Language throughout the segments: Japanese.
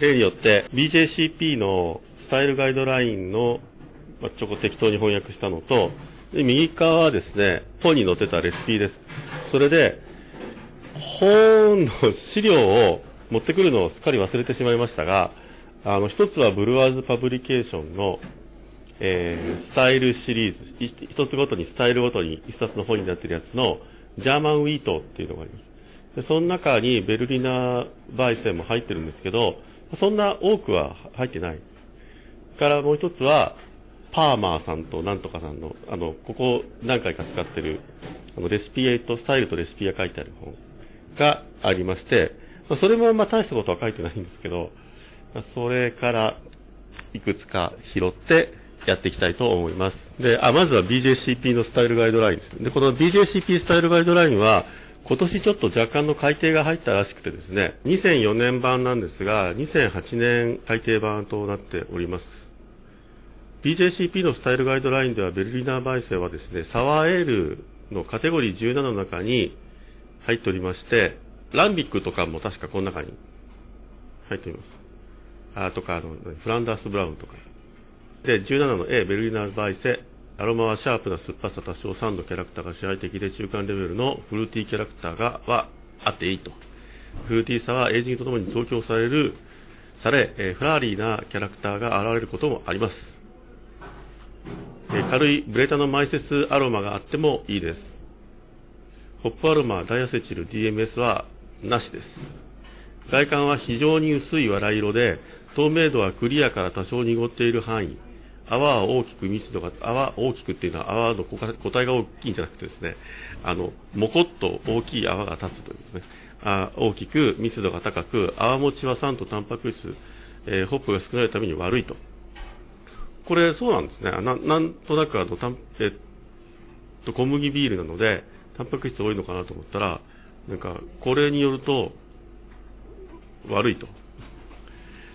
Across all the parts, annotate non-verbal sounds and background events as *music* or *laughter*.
例によって BJCP のスタイルガイドラインの、ま、ちょこ適当に翻訳したのと、で右側はですね、本に載ってたレシピです。それで、本の資料を持ってくるのをすっかり忘れてしまいましたが、あの、一つは Brewers Publications の、えー、スタイルシリーズ、一つごとにスタイルごとに一冊の本になってるやつの、 German Wheat っていうのがあります。でその中にベルリナー焙煎も入ってるんですけど、そんな多くは入ってない。からもう一つは、パーマーさんとなんとかさんの、あの、ここ何回か使ってる、あの、レシピエイト、スタイルとレシピが書いてある本がありまして、それもまあ大したことは書いてないんですけど、それからいくつか拾ってやっていきたいと思います。で、あ、まずは BJCP のスタイルガイドラインです。で、この BJCP スタイルガイドラインは、今年ちょっと若干の改定が入ったらしくてですね、2004年版なんですが、2008年改定版となっております。BJCP のスタイルガイドラインではベルリナーバイセはですね、サワーエールのカテゴリー17の中に入っておりまして、ランビックとかも確かこの中に入っております。あとか、あの、フランダース・ブラウンとか。で、17の A、ベルリナーバイセ、アロマはシャープな酸っぱさ多少酸のキャラクターが支配的で中間レベルのフルーティーキャラクターが、はあっていいと。フルーティーさはエイジングとともに増強される、され、えフラーリーなキャラクターが現れることもあります。え軽いブレタのマイセスアロマがあってもいいです。ホップアロマ、ダイアセチル、DMS はなしです。外観は非常に薄い藁色で、透明度はクリアから多少濁っている範囲。泡は大きく密度が、泡大きくっていうのは泡の個体が大きいんじゃなくてですね、あの、もこっと大きい泡が立つというですね、あ大きく密度が高く、泡持ちは酸とタンパク質、えー、ホップが少ないために悪いと。これそうなんですね。ななんとなくあの、たんえっと、小麦ビールなので、タンパク質多いのかなと思ったら、なんか、これによると、悪いと。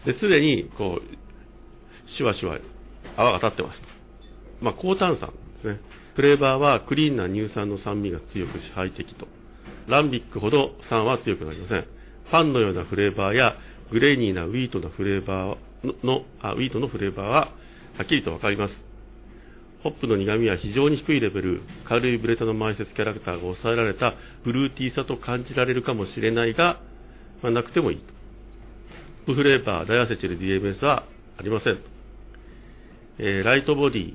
で、常に、こう、シュワシュワ、泡が立ってます。まあ、高炭酸ですね。フレーバーはクリーンな乳酸の酸味が強く支配的と。ランビックほど酸は強くなりません。パンのようなフレーバーや grainy な wheat のフレーバーの、あ wheat のフレーバーははっきりとわかります。ホップの苦味は非常に低いレベル、軽い Brettanomyces キャラクターが抑えられたフルーティーさと感じられるかもしれないが、まあ、なくてもいい。プフレーバー、ダイアセチル DMS はありません。えー、ライトボディ、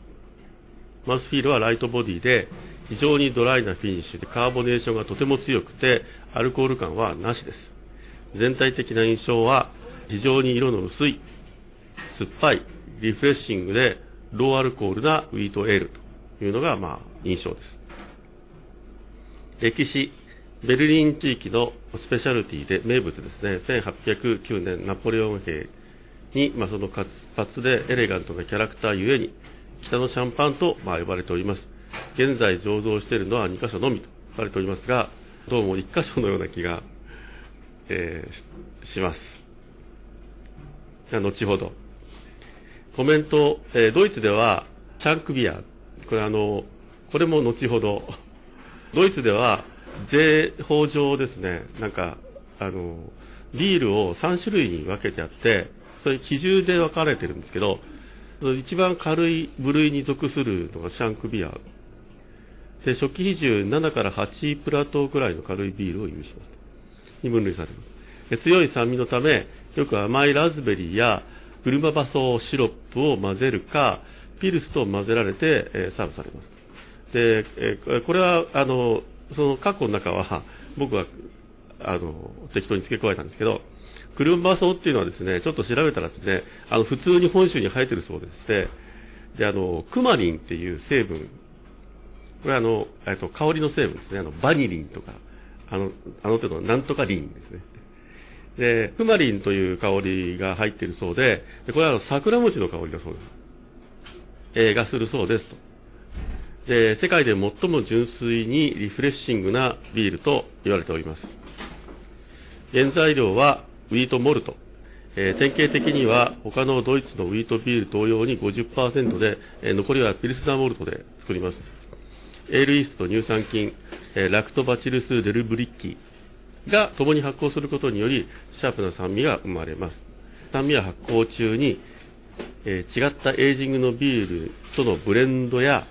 マウスフィールはライトボディで、非常にドライなフィニッシュでカーボネーションがとても強くて、アルコール感はなしです。全体的な印象は、非常に色の薄い、酸っぱい、リフレッシングで、ローアルコールなウィートエールというのが、まあ、印象です。歴史、ベルリン地域のスペシャルティで名物ですね、1809年ナポレオン兵に、まあ、その活発でエレガントなキャラクターゆえに、北のシャンパンと、まあ、呼ばれております。現在醸造しているのは2箇所のみと書かれておりますが、どうも1箇所のような気が、えー、します。じゃあ、後ほど。コメント、えー、ドイツでは、シャンクビア、これあの、これも後ほど、*laughs* ドイツでは、税法上ですね、なんか、あの、ビールを3種類に分けてあって、そういう基準で分かれてるんですけど、一番軽い部類に属するのがシャンクビア。で、初期比重7から8プラトーくらいの軽いビールを意味します。に分類されます。強い酸味のため、よく甘いラズベリーやブルマバソシロップを混ぜるか、ピルスと混ぜられて、えー、サーブされます。で、え、これは、あの、その括弧の中は、僕は、あの、適当に付け加えたんですけど、クルンバソウっていうのはですね、ちょっと調べたらですね、あの、普通に本州に生えてるそうでして、で、あの、クマリンっていう成分、これはあの、えっと、香りの成分ですね、あの、バニリンとか、あの、あの程度のなんとかリンですね。で、クマリンという香りが入っているそうで、でこれはあの桜餅の香りだそうです。えー、がするそうですと。で、世界で最も純粋にリフレッシングなビールと言われております。原材料はウィートモルト。えー、典型的には他のドイツのウィートビール同様に50%で、えー、残りはピルスナーモルトで作ります。ale yeast、乳酸菌、えー、 Lactobacillus delbrueckii が共に発酵することにより、シャープな酸味が生まれます。酸味は発酵中に、え、違ったエイジングのビールとのブレンドや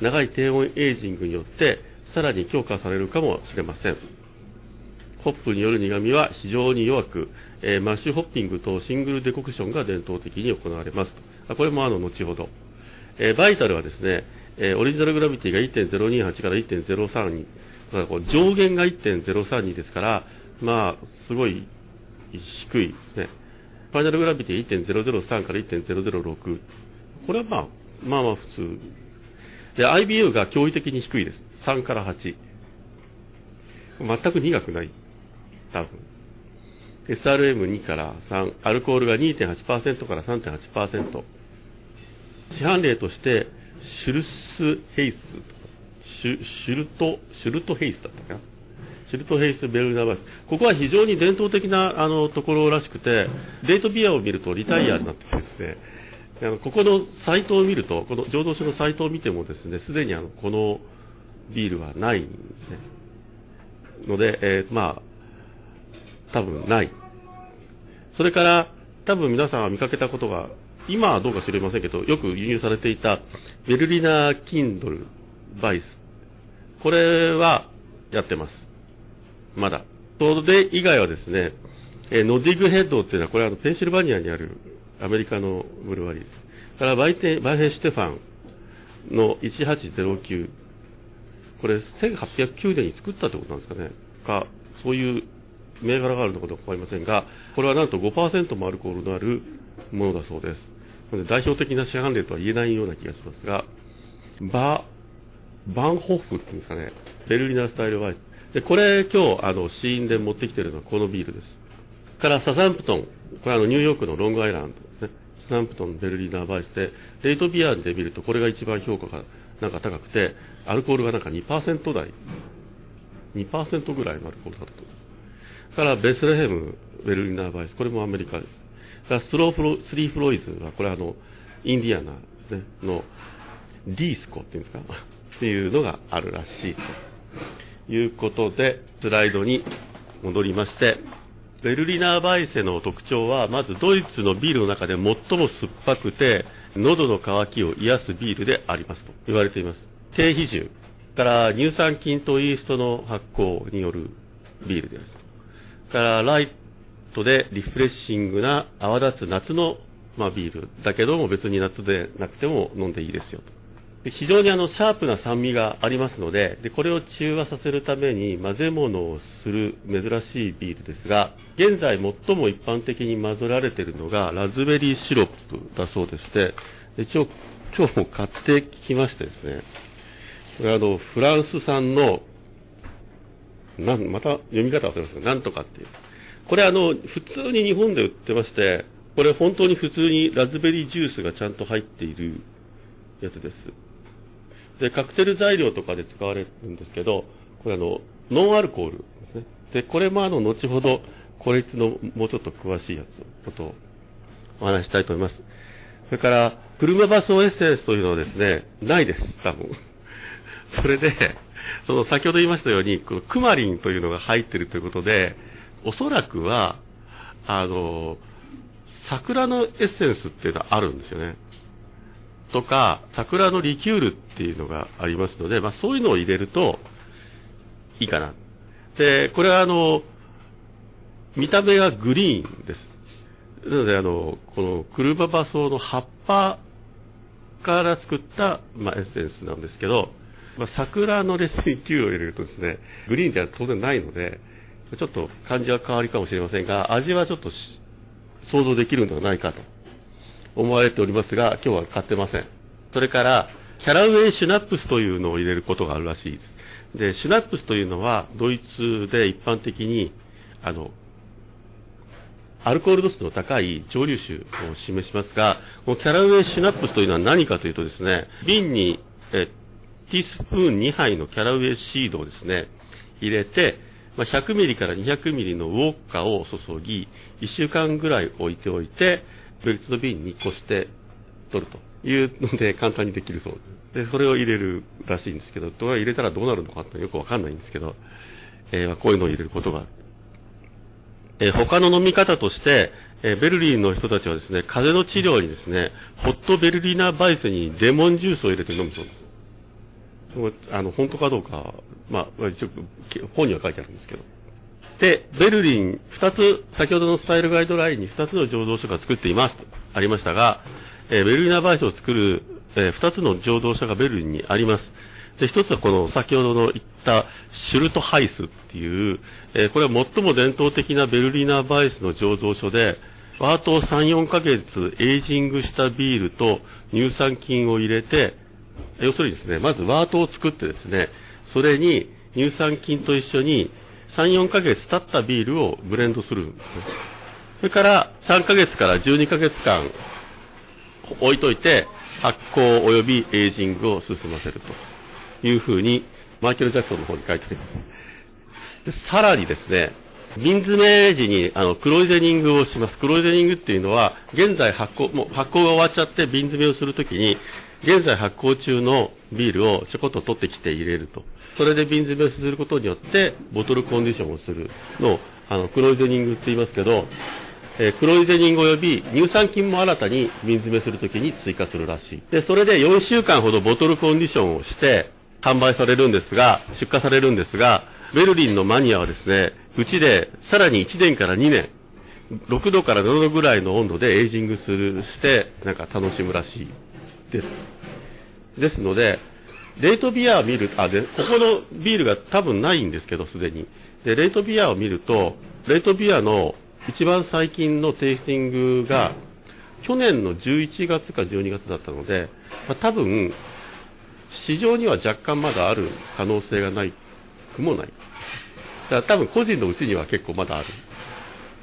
長い低温エイジングによってさらに強化されるかもしれません。ホップによる苦味は非常に弱く、えー、 mash hopping と single decoction が伝統的に行われます。これもあの後ほど。えー、バイタルはですね、えー、オリジナルグラビティが1.028から1.032、だから上限が1.032ですから、まあ、すごい低いですね。ファイナルグラビティ1.003から1.006。これはまあ、まあまあ普通。で、IBU が驚異的に低いです。3から8。全く苦くない。多分。SRM2 から3。アルコールが2.8%から3.8%。市販例として、シュルスヘイス、シュシュルト、シュルトヘイスだったかな？シルトヘイス・ベルナバス。ここは非常に伝統的なあのところらしくて、デートビアを見るとリタイアになっててですね、あのここのサイトを見ると、この浄土市のサイトを見てもですね、すでにあのこのビールはないんですね。ので、えー、まあ、多分ない。それから、多分皆さんは見かけたことが、今はどうか知りませんけど、よく輸入されていたベルリナー・キンドル・バイス。これはやってます。まだ。それ以外はですね、えー、ノディグヘッドっていうのは、これはペンシルバニアにあるアメリカのブルワリーです。からバイテバイヘンシュテファンの1809。これ1809年に作ったってことなんですかね。か、そういう銘柄があるのかどうかわかりませんが、これはなんと5%もアルコールのあるものだそうです。代表的な市販例とは言えないような気がしますが、バ、バンホッフっていうんですかね。ベルリナースタイルワイス。で、これ今日、あの、死因で持ってきてるのはこのビールです。からサザンプトン、これあの、ニューヨークのロングアイランドですね。サザンプトン、ベルリナーバイスで、レイトビアで見るとこれが一番評価がなんか高くて、アルコールがなんか2%台、2%ぐらいのアルコールだったと。からベスレヘム、ベルリナーバイス、これもアメリカです。からスローフロ、スリーフロイズは、これあの、インディアナですね、の、ディースコっていうんですか？*laughs* っていうのがあるらしいと。いうことで、スライドに戻りまして、ベルリナーバイセの特徴は、まずドイツのビールの中で最も酸っぱくて、喉の渇きを癒すビールでありますと言われています。低比重から乳酸菌とイーストの発酵によるビールです。からライトでリフレッシングな泡立つ夏の、まあ、ビールだけども別に夏でなくても飲んでいいですよと。非常にあのシャープな酸味がありますのでで、これを中和させるために混ぜ物をする珍しいビールですが、現在最も一般的に混ぜられているのがラズベリーシロップだそうでして、一応今日も買ってきましてですね、これあの、フランス産の、なん、また読み方忘れましたなんとかっていう。これあの、普通に日本で売ってまして、これ本当に普通にラズベリージュースがちゃんと入っているやつです。で、カクテル材料とかで使われるんですけど、これあの、ノンアルコールですね。で、これもあの、後ほど、これのもうちょっと詳しいやつ、ことをお話したいと思います。それから、クルマバソエッセンスというのはですね、ないです、多分。それで、その先ほど言いましたように、このクマリンというのが入っているということで、おそらくは、あの、桜のエッセンスっていうのはあるんですよね。とか、桜のリキュールっていうのがありますので、まあ、そういうのを入れるといいかな。で、これはあの、見た目がグリーンです。なので、あの、このクルババソウの葉っぱから作った、まあ、エッセンスなんですけど、まあ、桜のレスリキュールを入れるとですね、グリーンでは当然ないので、ちょっと感じは変わりかもしれませんが、味はちょっと想像できるのではないかと思われておりますが、今日は買ってません。それから、キャラウェイシュナップスというのを入れることがあるらしいです。で、シュナップスというのは、ドイツで一般的に、あの、アルコール度数の高い蒸留酒を示しますが、このキャラウェイシュナップスというのは何かというとですね、瓶にえティースプーン2杯のキャラウェイシードをですね、入れて、まあ、100ミリから200ミリのウォッカを注ぎ、1週間ぐらい置いておいて、別の瓶にこして取るというので簡単にできるそうで、でそれを入れるらしいんですけど、どう入れたらどうなるのかってよくわかんないんですけど、えー、こういうのを入れることが。えー、他の飲み方として、えベルリンの人たちはですね、風邪の治療にですね、ホットベルリナーバイスにレモンジュースを入れて飲むそうです。あの、本当かどうか、まあ、一応、本には書いてあるんですけど。で、ベルリン、二つ、先ほどのスタイルガイドラインに二つの醸造所が作っていますとありましたが、えー、ベルリナバイスを作る、えー、二つの醸造所がベルリンにあります。で、一つはこの先ほどの言ったシュルトハイスっていう、えー、これは最も伝統的なベルリナバイスの醸造所で、ワートを3、4ヶ月エイジングしたビールと乳酸菌を入れて、要するにですね、まずワートを作ってですね、それに乳酸菌と一緒に3、4ヶ月経ったビールをブレンドするんですね。それから3ヶ月から12ヶ月間置いといて発酵及びエイジングを進ませるというふうにマイケル・ジャクソンの方に書いてあります。でさらにですね、瓶詰め時にあのクロイゼニングをします。クロイゼニングっていうのは、現在発酵、もう発酵が終わっちゃって瓶詰めをするときに、現在発酵中のビールをちょこっと取ってきて入れると。それで瓶詰めすることによって、ボトルコンディションをするのを、あの、クロイゼニングって言いますけど、えー、クロイゼニング及び乳酸菌も新たに瓶詰めするときに追加するらしい。で、それで4週間ほどボトルコンディションをして、販売されるんですが、出荷されるんですが、ベルリンのマニアはですね、うちでさらに1年から2年、6度から7度ぐらいの温度でエイジングする、して、なんか楽しむらしいです。ですので、レートビアを見る、あ、で、ここのビールが多分ないんですけど、すでに。で、レートビアを見ると、レートビアの一番最近のテイスティングが、去年の11月か12月だったので、まあ、多分、市場には若干まだある可能性がないくもない。だから多分個人のうちには結構まだある。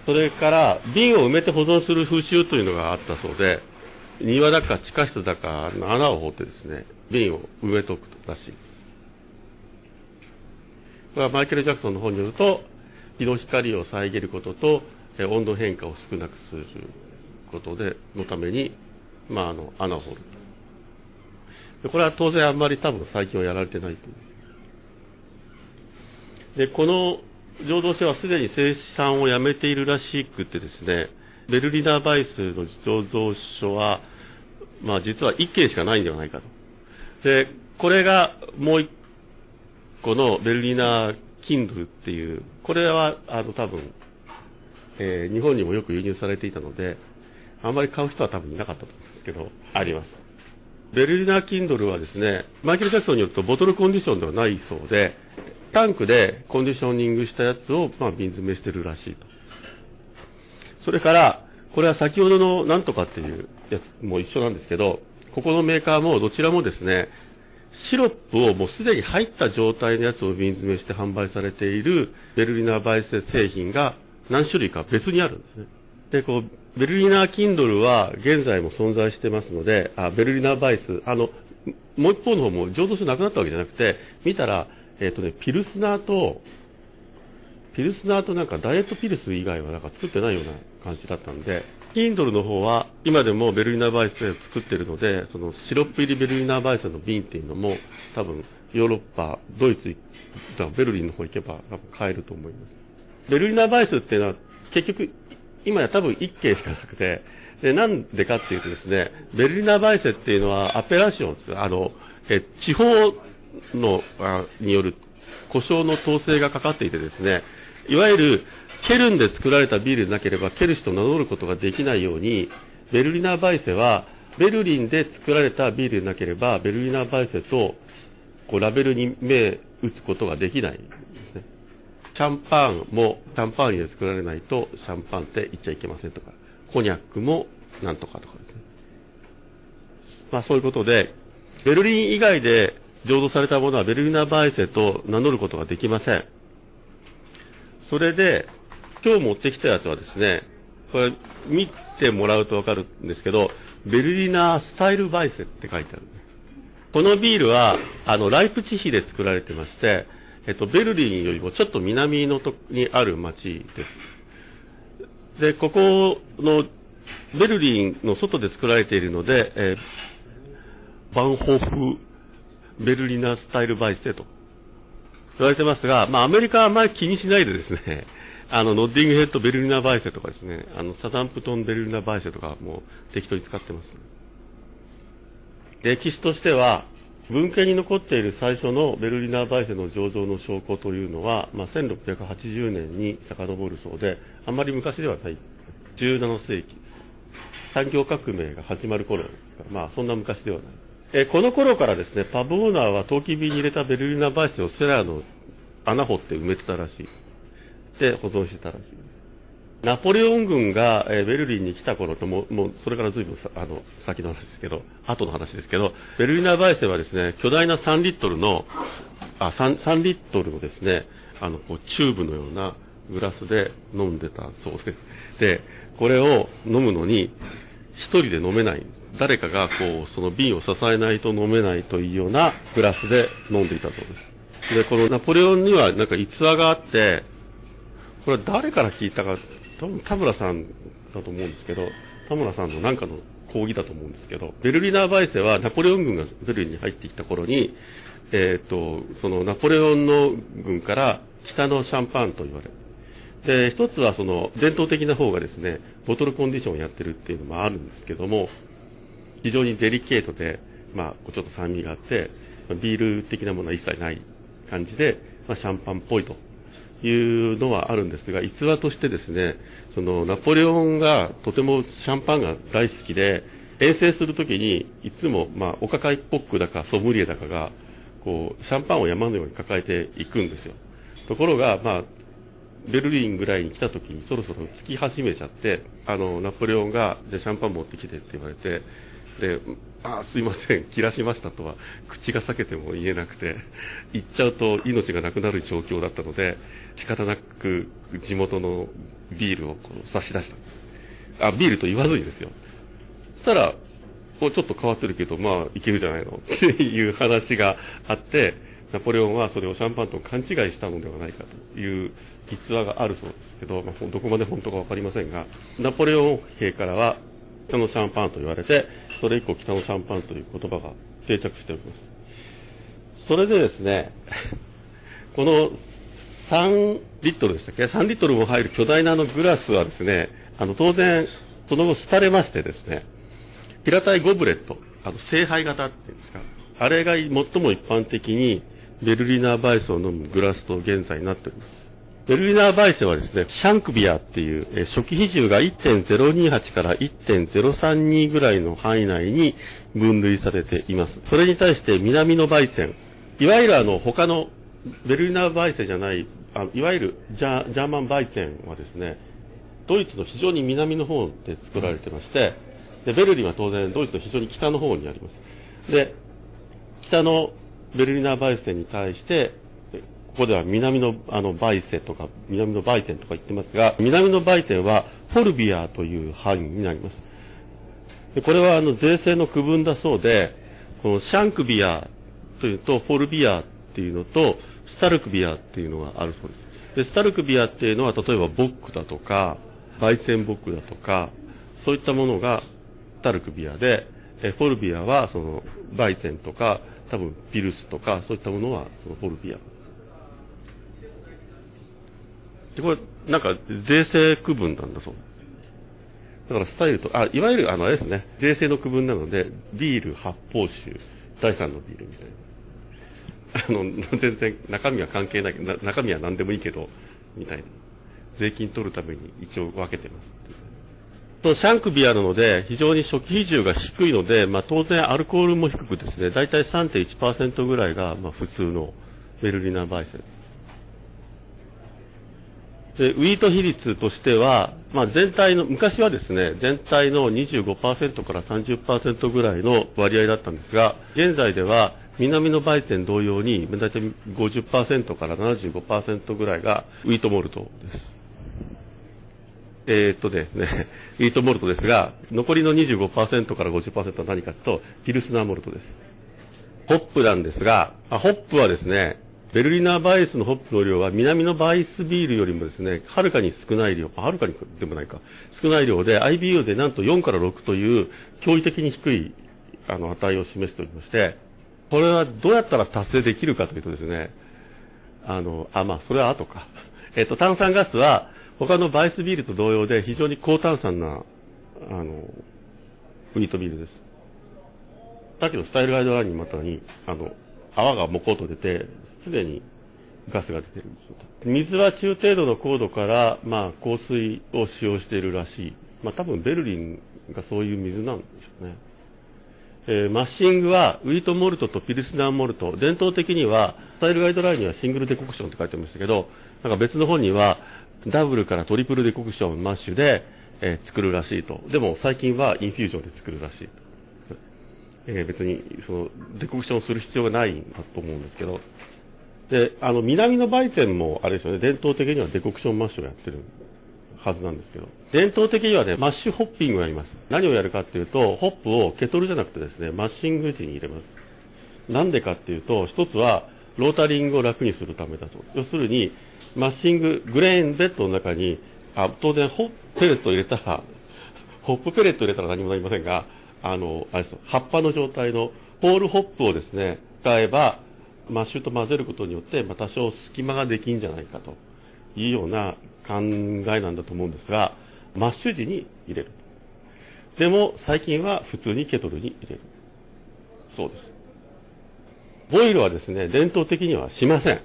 それから、瓶を埋めて保存する風習というのがあったそうで、庭だか地下室だか穴を掘ってですね、瓶を埋めとくらしいです。これはマイケル・ジャクソンの本によると、日の光を遮ることと、温度変化を少なくすることで、のために、まあ、あの、穴を掘ると。これは当然あんまり多分最近はやられてないという。で、この浄土所はすでに生産をやめているらしくてですね、ベルリナーバイスの醸造所は、まあ実は1軒しかないんではないかと。で、これがもう1個のベルリナーキンドルっていう、これはあの多分、えー、日本にもよく輸入されていたので、あんまり買う人は多分いなかったと思うんですけど、あります。ベルリナーキンドルはですね、マイケル・ジャクソンによるとボトルコンディションではないそうで、タンクでコンディショニングしたやつを、まあ、瓶詰めしてるらしいと。それから、これは先ほどのなんとかっていうやつも一緒なんですけど、ここのメーカーもどちらもですね、シロップをもうすでに入った状態のやつを瓶詰めして販売されているベルリナーバイス製品が何種類か別にあるんですね。で、こう、ベルリナーキンドルは現在も存在してますので、あ、ベルリナーバイス、あの、もう一方の方も醸造所なくなったわけじゃなくて、見たら、えっ、ー、とね、ピルスナーと、ピルスナーとなんかダイエットピルス以外はなんか作ってないような感じだったんで、キンドルの方は今でもベルリナーバイスで作ってるので、そのシロップ入りベルリナーバイスの瓶っていうのも多分ヨーロッパ、ドイツ、ベルリンの方行けば多分買えると思います。ベルリナーバイスっていうのは結局今や多分1軒しかなくて、で、なんでかっていうとですね、ベルリナーバイスっていうのはアペラシオンです。あの、え地方のによる故障の統制がかかっていてですね、いわゆるケルンで作られたビールでなければケルシと名乗ることができないように、ベルリナーバイセはベルリンで作られたビールでなければベルリナーバイセとこうラベルに目打つことができないんですね。シャンパンもシャンパーニュで作られないとシャンパンって言っちゃいけませんとか、コニャックもなんとかとかですね。まあそういうことで、ベルリン以外で浄土されたものはベルリナーバイセと名乗ることができません。それで、今日持ってきたやつはですね、これ見てもらうとわかるんですけど、ベルリナースタイルバイセって書いてある。このビールは、あの、ライプチヒで作られてまして、えっと、ベルリンよりもちょっと南のとにある町です。で、ここの、ベルリンの外で作られているので、えー、バンホフベルリナースタイルバイステと言われてますが、まあアメリカはあまり気にしないでですね、あの、ノッディングヘッドベルリナバイセとかですね、あの、サダンプトンベルリナバイセとかも適当に使ってます。歴史としては、文献に残っている最初のベルリナバイセの醸造の証拠というのは、まあ、1680年に遡るそうで、あんまり昔ではない。17世紀。産業革命が始まる頃ですから、まあ、そんな昔ではない。えこの頃からですね、パブオーナーは陶器瓶に入れたベルリナバイスをセラーの穴掘って埋めてたらしい。で、保存してたらしいです。ナポレオン軍が、えベルリンに来た頃とも、もうそれから随分あの先の話ですけど、後の話ですけど、ベルリナバイセはですね、巨大な3リットルの、あ 3, 3リットルのですね、あのこうチューブのようなグラスで飲んでたそうです。で、これを飲むのに、一人で飲めない。誰かがこう、その瓶を支えないと飲めないというようなグラスで飲んでいたそうです。で、このナポレオンにはなんか逸話があって、これは誰から聞いたか、多分田村さんだと思うんですけど、田村さんのなんかの講義だと思うんですけど、ベルリナーバイセはナポレオン軍がベルリンに入ってきた頃に、えっ、と、そのナポレオンの軍から北のシャンパンと言われる。で、一つはその伝統的な方がですね、ボトルコンディションをやってるっていうのもあるんですけども、非常にデリケートで、まあ、ちょっと酸味があって、ビール的なものは一切ない感じで、まあ、シャンパンっぽいというのはあるんですが、逸話としてですね、そのナポレオンがとてもシャンパンが大好きで、遠征するときに、いつも、まあ、お抱えコックだかソムリエだかが、こう、シャンパンを山のように抱えていくんですよ。ところが、まあ、ベルリンぐらいに来た時にそろそろ着き始めちゃって、あの、ナポレオンが、じゃシャンパン持ってきてって言われて、で、あすいません、切らしましたとは、口が裂けても言えなくて、行っちゃうと命がなくなる状況だったので、仕方なく地元のビールをこう差し出した。あ、ビールと言わずにですよ。そしたら、こうちょっと変わってるけど、まあ、いけるじゃないの *laughs* っていう話があって、ナポレオンはそれをシャンパンと勘違いしたのではないかという逸話があるそうですけど、まあ、どこまで本当か分かりませんが、ナポレオン兵からは北のシャンパンと言われて、それ以降北のシャンパンという言葉が定着しております。それでですね、*laughs* この3リットルでしたっけ ?3 リットルも入る巨大なあのグラスはですね、あの当然、その後廃れましてですね、平たいゴブレット、あの聖杯型っていうんですか、あれが最も一般的にベルリナーバイスを飲むグラスと現在になっております。ベルリナーバイセはですね、シャンクビアっていう、初期比重が1.028から1.032ぐらいの範囲内に分類されています。それに対して南のバイセン、いわゆるあの他のベルリナーバイセンじゃない、あいわゆるジャーマンバイセンはですね、ドイツの非常に南の方で作られてまして、でベルリンは当然ドイツの非常に北の方にあります。で、北のベルリナーバイセンに対して、ここでは南のあのバイセとか、南のバイテンとか言ってますが、南のバイテンはフォルビアという範囲になります。でこれはあの税制の区分だそうで、このシャンクビアというと、フォルビアっていうのと、スタルクビアっていうのがあるそうです。で、スタルクビアっていうのは、例えばボックだとか、バイセンボックだとか、そういったものがスタルクビアで、えフォルビアはそのバイセンとか、多分ピルスとか、そういったものはそのフォルビア。で、これ、なんか、税制区分なんだそう。だからスタイルと、あ、いわゆる、あの、あれですね、税制の区分なので、ビール、発泡酒、第三のビールみたいな。あの、全然、中身は関係ない、中身は何でもいいけど、みたいな。税金取るために一応分けてます。とシャンクビアなので、非常に初期比重が低いので、まあ、当然アルコールも低くですね、だいたい3.1%ぐらいが、まあ、普通のベルリナバイセンで、でウィート比率としては、まあ、全体の、昔はですね、全体の25%から30%ぐらいの割合だったんですが、現在では、南の売店同様に、大体50%から75%ぐらいがウィートモルトです。えー、っとですね、*laughs* ウィートモルトですが、残りの25%から50%は何かというと、ピルスナーモルトです。ホップなんですが、ホップはですね、ベルリナーバイスのホップの量は南のバイスビールよりもですね、はるかに少ない量、はるかにでもないか、少ない量で IBU でなんと4から6という驚異的に低いあの値を示しておりまして、これはどうやったら達成できるかというとですね、あの、あ、まあ、それは後か。*laughs* えっと、炭酸ガスは、他のバイスビールと同様で非常に高炭酸な、あの、ウィートビールです。だけどスタイルガイドラインにまたに、あの、泡がもこっと出て、すでにガスが出てるんです水は中程度の高度から、まあ、香水を使用しているらしい。まあ、多分ベルリンがそういう水なんでしょうね。えー、マッシングはウィートモルトとピルスナーモルト、伝統的には、スタイルガイドラインにはシングルデコクションって書いてましたけど、なんか別の本には、ダブルから triple decoction mash で、えー、作るらしいと。でも最近は infusion で作るらしい。えー、別にその decoction する必要がないんだと思うんですけど、で、あの、南のヴァイツェンもあれですよね、伝統的には decoction mash をやってるはずなんですけど、伝統的にはね、 mash hopping をやります。何をやるかっていうと、ホップをケトルじゃなくてですね、 mashing 時に入れます。なんでかっていうと、一つは、lautering を楽にするためだと。要するに、 mashing、 grain bed の中に、あ当然、ホップペレットを入れたら、*laughs* ホップペレットを入れたら何もなりませんが、あの、あれです葉っぱの状態の whole hop をですね、使えば、 mash と混ぜることによって、まあ、多少隙間ができんじゃないかというような考えなんだと思うんですが、 mash 時に入れる。でも、最近は普通にケトルに入れる。そうです。ボイルはですね、伝統的にはしません。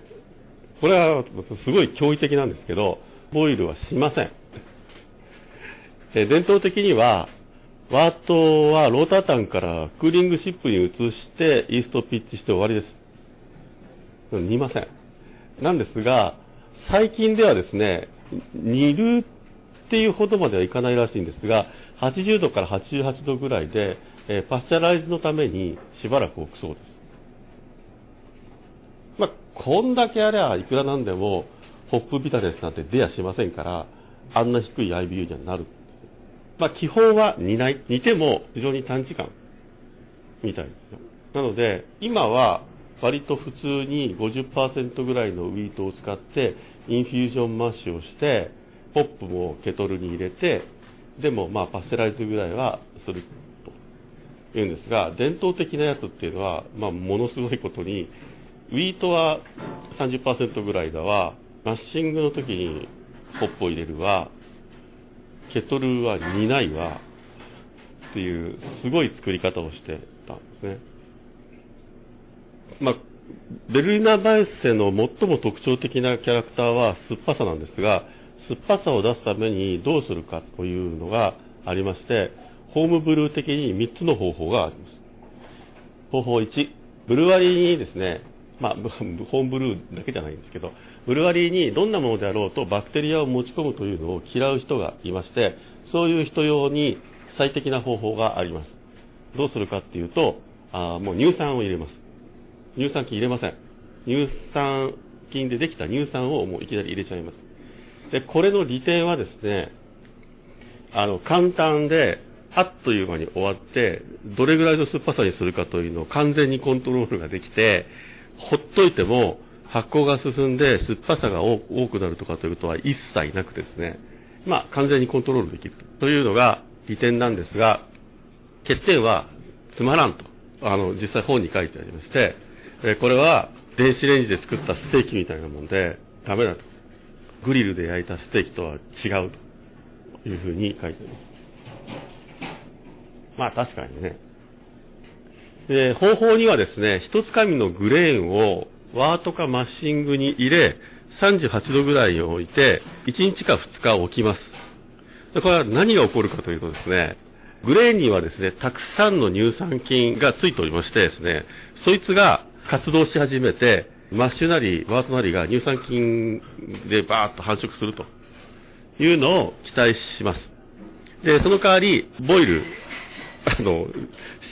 これはすごい驚異的なんですけど、ボイルはしません。え伝統的には、ワートはロータータンからクーリングシップに移してイーストピッチして終わりです。煮ません。なんですが、最近ではですね、煮るっていうほどまではいかないらしいんですが、80度から88度ぐらいで、えー、 pasteurize のためにしばらく置くそうです。まあ、こんだけあればいくらなんでも、 hop bitterness なんて出やしませんから、あんな低い IBU にはなる。まあ、基本は煮ない。煮ても非常に短時間みたいですよ。なので、今は割と普通に50%ぐらいの wheat を使って、 infusion mash をして、ポップもケトルに入れて、でもまあパステライズぐらいはすると。言うんですが、伝統的なやつっていうのは、まあものすごいことに、ウィートは30%ぐらいだわ、マッシングの時にホップを入れるわ、ケトルは煮ないわ、っていうすごい作り方をしてたんですね。まあ、ベルリナ・バイセの最も特徴的なキャラクターは酸っぱさなんですが、酸っぱさを出すためにどうするかというのがありまして、ホームブルー的に3つの方法があります。方法1、ブルワリーにですね、まあ、*laughs* ホームブルーだけじゃないんですけど、ブルワリーにどんなものであろうとバクテリアを持ち込むというのを嫌う人がいまして、そういう人用に最適な方法があります。どうするかっていうと、あもう乳酸を入れます。乳酸菌入れません。乳酸菌でできた乳酸をもういきなり入れちゃいます。で、これの利点はですね、あの、簡単で、あっという間に終わって、どれぐらいの酸っぱさにするかというのを完全にコントロールができて、ほっといても発酵が進んで酸っぱさが多くなるとかということは一切なくですね、まあ完全にコントロールできるというのが利点なんですが、欠点はつまらんと、あの、実際本に書いてありまして、えこれは電子レンジで作ったステーキみたいなもんでダメだと。グリルで焼いたステーキとは違うというふうに書いてます。まあ確かにね。で、方法にはですね、一つ紙のグレーンをワートかマッシングに入れ、38度ぐらいに置いて、1日か2日置きます。これは何が起こるかというとですね、グレーンにはですね、たくさんの乳酸菌がついておりましてですね、そいつが活動し始めて、マッシュなり、ワートなりが乳酸菌でバーッと繁殖するというのを期待します。で、その代わり、ボイル、*laughs* あの、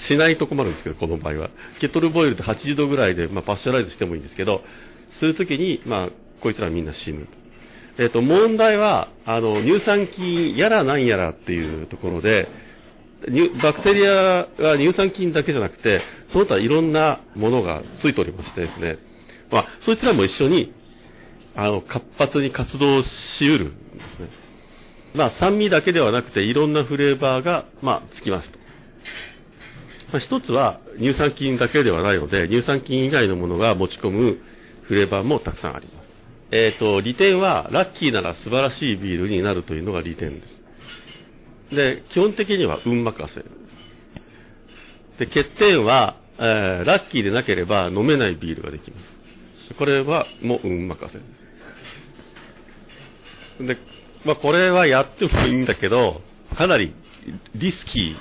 しないと困るんですけど、この場合は。ケトルボイルで80度ぐらいで、まあ、パッシャライズしてもいいんですけど、するときに、まあ、こいつらみんな死ぬ。えっ、と、問題は、あの、乳酸菌やらなんやらっていうところで、バクテリアは乳酸菌だけじゃなくて、その他いろんなものがついておりましてですね、まあ、そいつらも一緒に、あの、活発に活動しうるんですね。まあ、酸味だけではなくて、いろんなフレーバーが、まあ、つきますと。まあ、一つは乳酸菌だけではないので、乳酸菌以外のものが持ち込むフレーバーもたくさんあります。えっ、と、利点は、ラッキーなら素晴らしいビールになるというのが利点です。で、基本的には運任せです。で、欠点は、えーラッキーでなければ飲めないビールができます。これはもう運任せです。で、まあ、これはやってもいいんだけど、かなりリスキ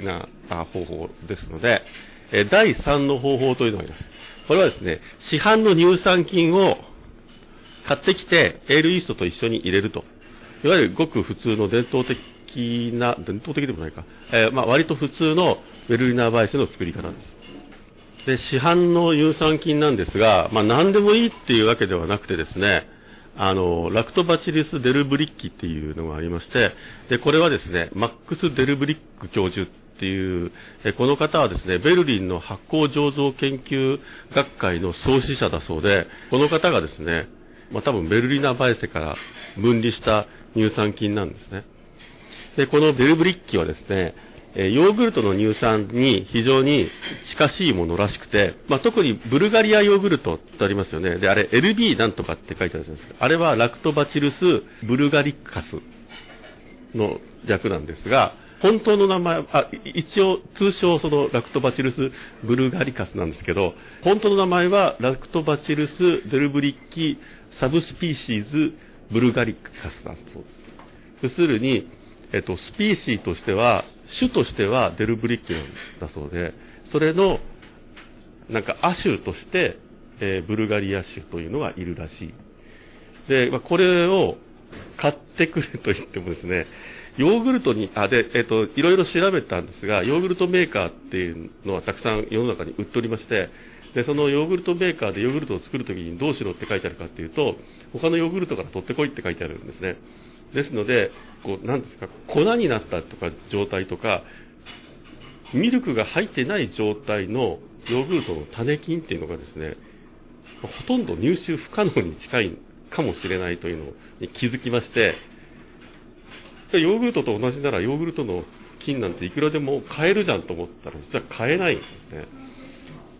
ーな方法ですので、え第3の方法というのがあります。これはですね、市販の乳酸菌を買ってきて、エールイーストと一緒に入れると。いわゆるごく普通の伝統的な、伝統的でもないか、えーまあ、割と普通のベルリナーバイスの作り方です。で、市販の乳酸菌なんですが、まあ、何でもいいっていうわけではなくてですね、あの、ラクトバチリス・デルブリッキっていうのがありまして、で、これはですね、マックス・デルブリック教授っていう、えこの方はですね、ベルリンの発酵醸造研究学会の創始者だそうで、この方がですね、まあ、多分ベルリナ・バイセから分離した乳酸菌なんですね。で、このベルブリッキはですね、えヨーグルトの乳酸に非常に近しいものらしくて、まあ、特にブルガリアヨーグルトってありますよね。で、あれ LB なんとかって書いてあるじゃないですか。あれはラクトバチルス・ブルガリカスの略なんですが、本当の名前、あ、一応、通称その Lactobacillus bulgaricus なんですけど、本当の名前は Lactobacillus delbrueckii subspecies bulgaricus だそうです。要するに、えっと、 species としては、種としては delbrueckii なんだそうで、それの、なんか亜種として、えーブルガリア種というのがいるらしい。で、まあ、これを買ってくれと言ってもですね、ヨーグルトに、あ、で、えっ、と、いろいろ調べたんですが、ヨーグルトメーカーっていうのはたくさん世の中に売っておりまして、で、そのヨーグルトメーカーでヨーグルトを作るときにどうしろって書いてあるかっていうと、他のヨーグルトから取ってこいって書いてあるんですね。ですので、こう、なんですか、粉になったとか状態とか、ミルクが入ってない状態のヨーグルトの種菌っていうのがですね、ほとんど入手不可能に近いかもしれないというのに気づきまして、ヨーグルトと同じならヨーグルトの菌なんていくらでも買えるじゃんと思ったら実は買えないんですね。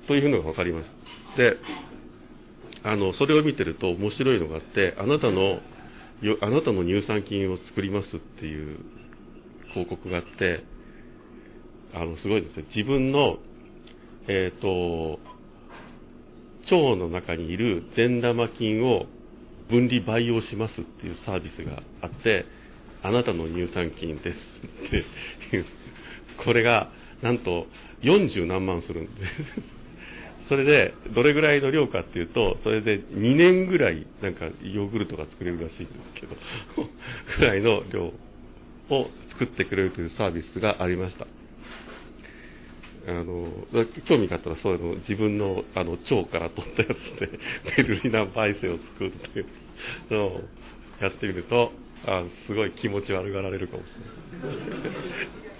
というのが分かりました。で、あの、それを見てると面白いのがあって、あなたの、よあなたの乳酸菌を作りますっていう広告があって、あの、すごいですね。自分の、えっ、と、腸の中にいる善玉菌を分離培養しますっていうサービスがあって、あなたの乳酸菌ですっていう、これがなんと40何万するんです。それで、どれぐらいの量かっていうと、それで2年ぐらいなんかヨーグルトが作れるらしいんですけど、*laughs* ぐらいの量を作ってくれるというサービスがありました。あの、興味があったらそういうの自分のあの腸から取ったやつでベルリナ焙煎を作るっていうのをやってみると、あすごい気持ち悪がられるかもしれない。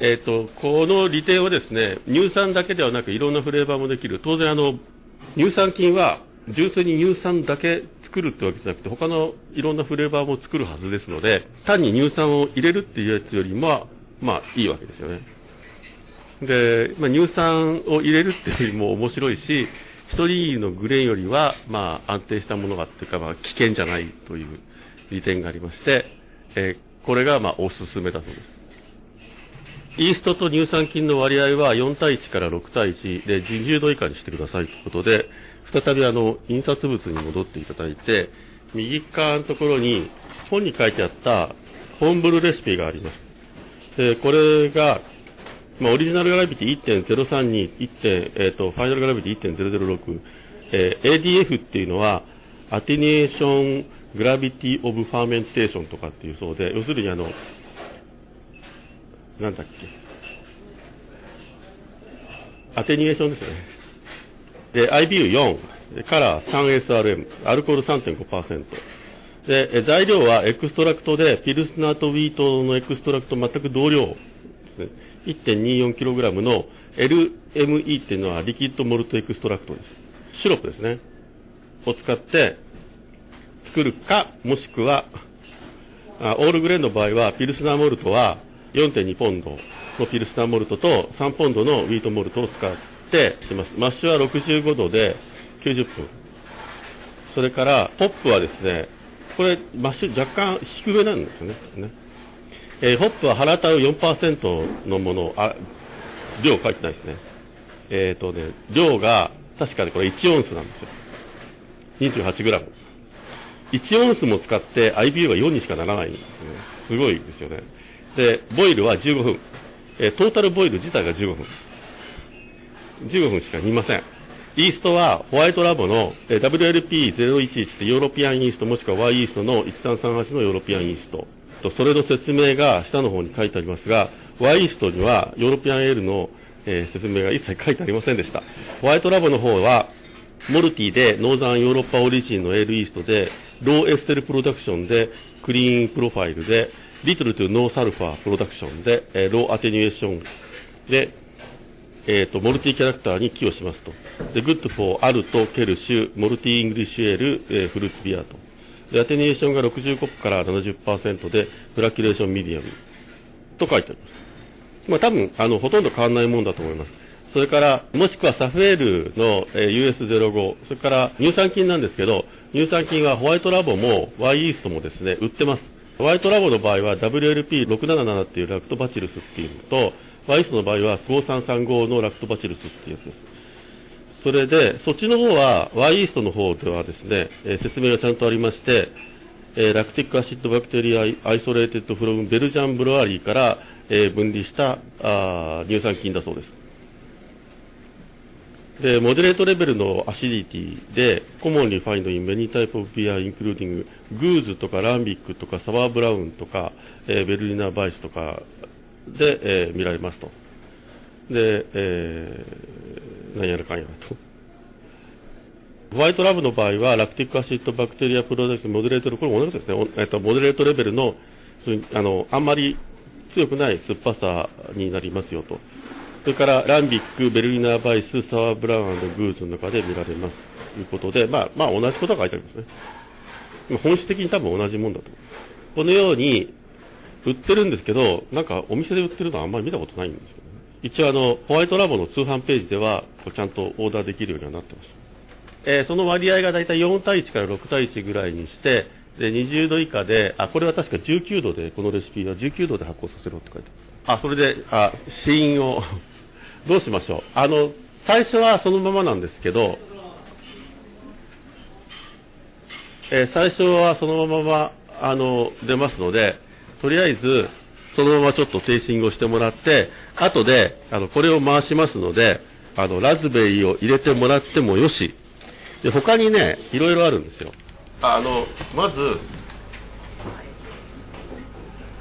えっと、この利点はですね、乳酸だけではなくいろんなフレーバーもできる。当然あの、乳酸菌は純粋に乳酸だけ作るってわけじゃなくて、他のいろんなフレーバーも作るはずですので、単に乳酸を入れるっていうやつよりも、まあいいわけですよね。で、まあ、乳酸を入れるっていうよりも面白いし、ストリーのグレーンよりは、まあ安定したものがっていうか、まあ危険じゃないという利点がありまして、えーこれがまあおすすめだそうです。イーストと乳酸菌の割合は4対1から6対1で20度以下にしてくださいということで、再びあの、印刷物に戻っていただいて、右側のところに本に書いてあった homebrew レシピがあります。でこれが、まあ、 original gravity 1.032、1. えっ、と、 final gravity 1.006、えー ADF っていうのは、 attenuation gravity of fermentation とかっていうそうで、要するにあの、なんだっけ？ attenuation ですよね。で、IBU4、カラー 3SRM、アルコール3.5%。で、材料はエクストラクトで、ピルスナーと wheat の extract 全く同量ですね。1.24kg の LME っていうのは liquid malt extract です。シロップですね。を使って作るか、もしくは、 all grain の場合は、ピルスナーモルトは4.2ポンドのピルスナーモルトと3ポンドの wheat malt を使ってします。マッシュは65度で90分。それからホップはですね、これ、マッシュ若干低めなんですよね。えーホップはハラタウ4%のものを、あ、量書いてないですね。えっ、とね、量が、確かにこれ1オンスなんですよ。28グラム。1オンスも使って IBU が4にしかならないんですね。すごいですよね。で、ボイルは15分。えトータルボイル自体が15分。15分しか煮ません。イーストはホワイトラボの WLP011 ってヨーロピアンイーストもしくは Y イーストの1338のヨーロピアンイースト。と、それの説明が下の方に書いてありますが、Y イーストにはヨーロピアンエールの、え説明が一切書いてありませんでした。ホワイトラボの方は、 malty で northern Europe origin の ale yeast で、low ester production で、 clean profile で、 little to no sulfur production で、えー low attenuation で、えーと、 malty character に寄与しますと。で、 good for、アルト、ケルシュ、 malty English ale、えー fruit beer と。で、 attenuation が65から70%で、 flocculation medium と書いてあります。まあ多分、あの、ほとんど変わらないもんだと思います。それから、もしくは Safale の、えー US05、それから乳酸菌なんですけど、乳酸菌はホワイトラボも Wyeast もですね、売ってます。ホワイトラボの場合は WLP677 っていうラクトバチルスっていうのと、Y イスの場合は5335のラクトバチルスっていうやつです。それで、そっちの方は、Y イイーストの方ではですね、え説明がちゃんとありまして、えー lactic acid bacteria isolated from Belgian brewery から、え分離したあ乳酸菌だそうです。で、 moderate level の acidity で、commonly find in many type of beer, including グーズとかランビックとか sour brown とか、えーベルリナーヴァイセとかで、えー見られますと。で、えー、何やらかんやらと。ホワイトラボの場合は、 lactic acid bacteria produces moderate レ、これ同じですね、えっと、 moderate level の、あの、あんまり強くない酸っぱさになりますよと。それから、ランビック、ベルリナーバイス、サワーブラウングーズの中で見られます。ということで、まあ、まあ、同じことが書いてありますね。本質的に多分同じもんだと思います。このように、売ってるんですけど、なんかお店で売ってるのはあんまり見たことないんですよね。一応あの、ホワイトラボの通販ページでは、ちゃんとオーダーできるようにはなってます。えーその割合がだいたい4対1から6対1ぐらいにして、で、20度以下で、あ、これは確か19度で、このレシピは19度で発酵させろって書いてます。あ、それで、あ、死因を、どうしましょう？あの、最初はそのままなんですけど、えー最初はそのまま、あの、出ますので、とりあえず、そのままちょっとテイスティングをしてもらって、後で、あの、これを回しますので、あの、ラズベリーを入れてもらってもよし、で、他にね、いろいろあるんですよ。あの、まず、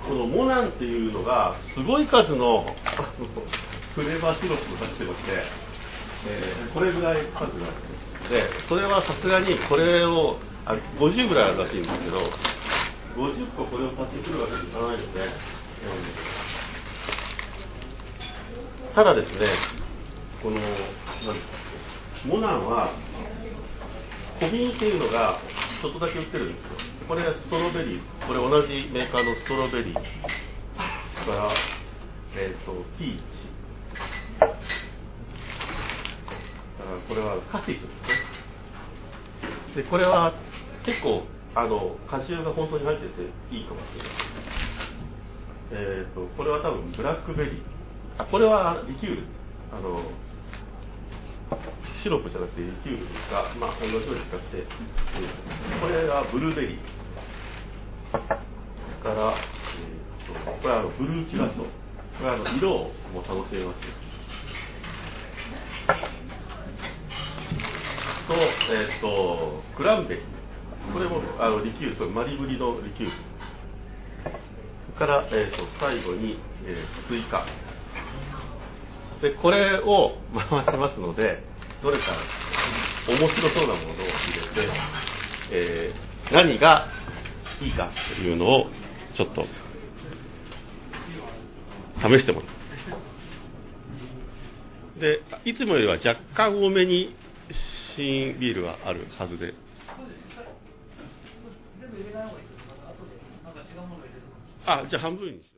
このモナンっていうのが、すごい数、のフレーバーシロップを出してまして、えーこれぐらい数がある。で、それはさすがにこれを、あ50ぐらいあるらしいんですけど、50個これを買ってくるわけにいかないので、えーただですね、この、なんですかモナンは、小瓶っていうのがちょっとだけ売ってるんですよ。これがストロベリー、これ同じメーカーのストロベリー、それから、えっ、と、ピーこれはカシスですね。で、これは結構、あの、果汁が本当に入ってていいかもしれない。えっ、と、これは多分ブラックベリー。あ、これはリキュール。あの、シロップじゃなくてリキュールが、まあ、同じように使って、これがブルーベリー。から、えーとこれはブルーキュラソー。これはあの色も楽しめます。と、えっ、と、クランベリー。これもあのリキュール、マリブリのリキュール。それから、えー、と最後に、えー、スイカ。で、これを回しますので、どれか面白そうなものを入れて、えー何がいいかというのをちょっと試してもらう。で、いつもよりは若干多めに新ビールはあるはずで。あ、じゃあ半分に。